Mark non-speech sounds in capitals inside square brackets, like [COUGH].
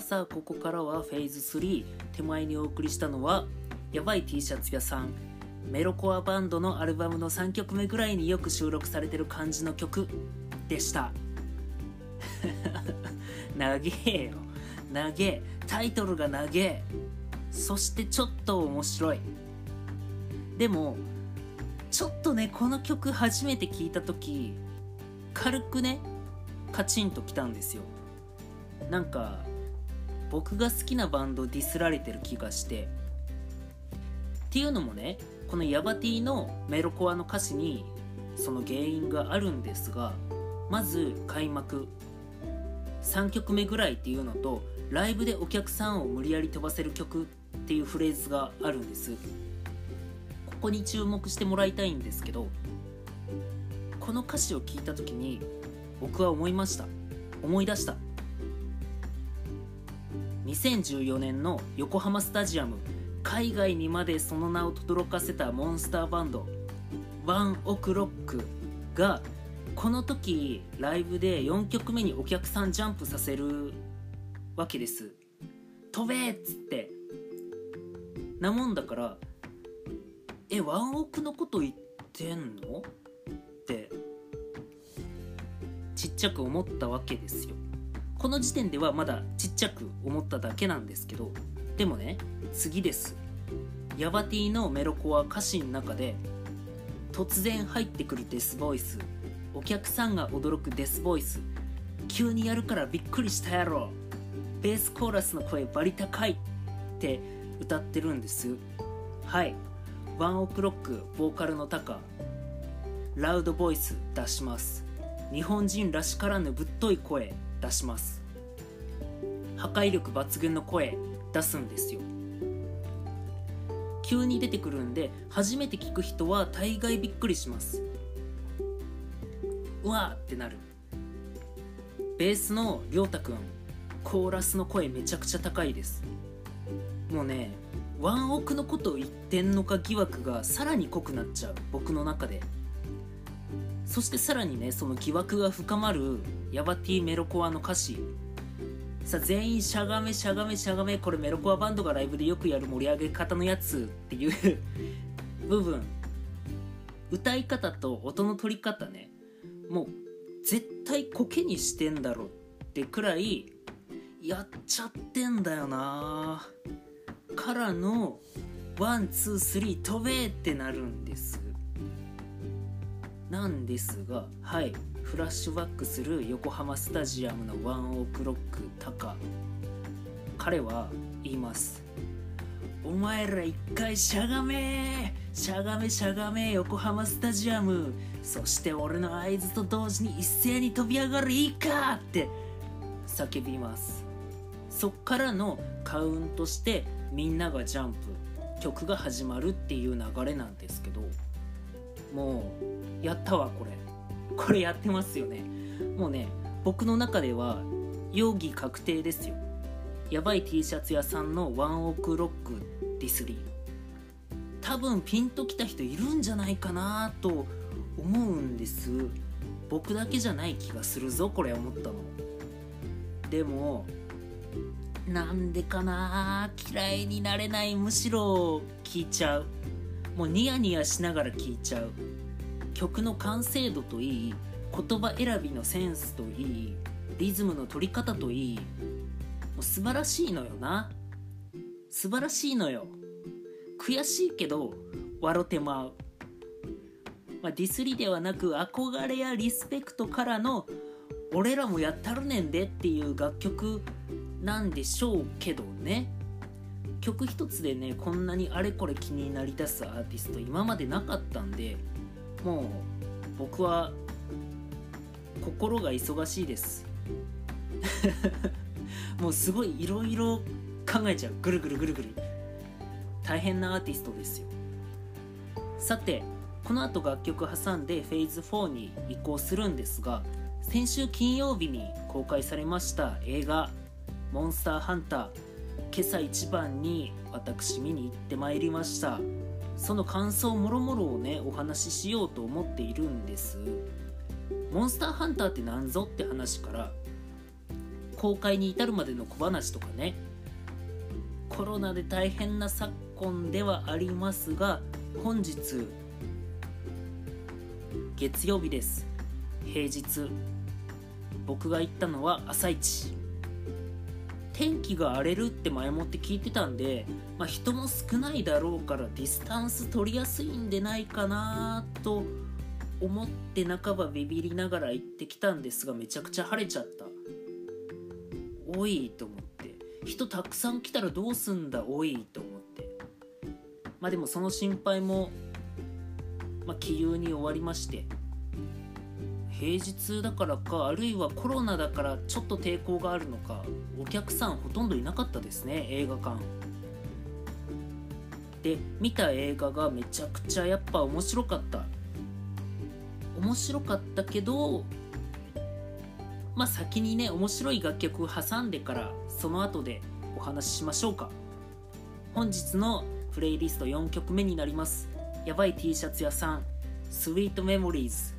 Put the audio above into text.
さあここからはフェーズ3手前にお送りしたのはやばい T シャツ屋さんメロコアバンドのアルバムの3曲目ぐらいによく収録されてる感じの曲でした。[LAUGHS] 長えよ。長え。タイトルが長え。そしてちょっと面白い。でもちょっとねこの曲初めて聴いた時軽くねカチンときたんですよ。なんか僕が好きなバンドディスられてる気がして。っていうのもねこのヤバティのメロコアの歌詞にその原因があるんですがまず開幕。3曲目ぐらいっていうのとライブでお客さんを無理やり飛ばせる曲っていうフレーズがあるんです。ここに注目してもらいたいんですけどこの歌詞を聞いた時に僕は思いました。思い出した。2014年の横浜スタジアム海外にまでその名を轟かせたモンスターバンドワンオクロックがこの時ライブで4曲目にお客さんジャンプさせるわけです。飛べっつって。なもんだからえワンオクのこと言ってんの？ってちっちゃく思ったわけですよ。この時点ではまだちっちゃく思っただけなんですけどでもね次です。ヤバティのメロコア歌詞の中で突然入ってくるデスボイス。お客さんが驚くデスボイス。急にやるからびっくりしたやろ。ベースコーラスの声バリ高いって歌ってるんです。はい。ワンオクロックボーカルのタカ。ラウドボイス出します。日本人らしからぬぶっとい声。出します。破壊力抜群の声出すんですよ。急に出てくるんで初めて聞く人は大概びっくりします。うわーってなる。ベースのりょうたくんコーラスの声めちゃくちゃ高いです。もうねワンオクのことを言ってんのか疑惑がさらに濃くなっちゃう。僕の中で。そしてさらにねその疑惑が深まるヤバティメロコアの歌詞。さあ全員しゃがめしゃがめしゃがめこれメロコアバンドがライブでよくやる盛り上げ方のやつっていう [LAUGHS] 部分。歌い方と音の取り方ね。もう絶対コケにしてんだろってくらいやっちゃってんだよな。からの one two three 飛べってなるんです。なんですがはいフラッシュバックする横浜スタジアムの ONE OK ROCK Taka彼は言います。お前ら一回しゃがめしゃがめしゃがめ横浜スタジアムそして俺の合図と同時に一斉に飛び上がるいいかって叫びます。そっからのカウントしてみんながジャンプ曲が始まるっていう流れなんですけどもうやったわこれ。これやってますよね。もうね僕の中では容疑確定ですよ。やばい T シャツ屋さんのワンオクロックディスリー。多分ピンときた人いるんじゃないかなと思うんです。僕だけじゃない気がするぞこれ思ったの。でもなんでかな嫌いになれないむしろ聞いちゃう。もうニヤニヤしながら聞いちゃう。曲の完成度といい言葉選びのセンスといいリズムの取り方といいもう素晴らしいのよな。素晴らしいのよ。悔しいけど笑てまう、まあ、ディスりではなく憧れやリスペクトからの俺らもやったるねんでっていう楽曲なんでしょうけどね。曲一つでねこんなにあれこれ気になりだすアーティスト今までなかったんでもう僕は心が忙しいです。[LAUGHS] もうすごいいろいろ考えちゃう。ぐるぐるぐるぐる。大変なアーティストですよ。さてこの後楽曲挟んでフェーズ4に移行するんですが先週金曜日に公開されました映画「モンスターハンター」今朝一番に私見に行ってまいりました。その感想もろもろをねお話ししようと思っているんです。モンスターハンターって何ぞって話から公開に至るまでの小話とかねコロナで大変な昨今ではありますが本日月曜日です。平日僕が行ったのは朝一。天気が荒れるって前もって聞いてたんで、まあ、人も少ないだろうからディスタンス取りやすいんでないかなと思って半ばビビりながら行ってきたんですがめちゃくちゃ晴れちゃった。おいと思って。人たくさん来たらどうすんだ？おいと思って。まあでもその心配もまあ気憂に終わりまして。平日だからかあるいはコロナだからちょっと抵抗があるのかお客さんほとんどいなかったですね映画館。で見た映画がめちゃくちゃやっぱ面白かった。面白かったけどまあ先にね面白い楽曲を挟んでからその後でお話ししましょうか。本日のプレイリスト4曲目になります。やばい T シャツ屋さん Sweet Memories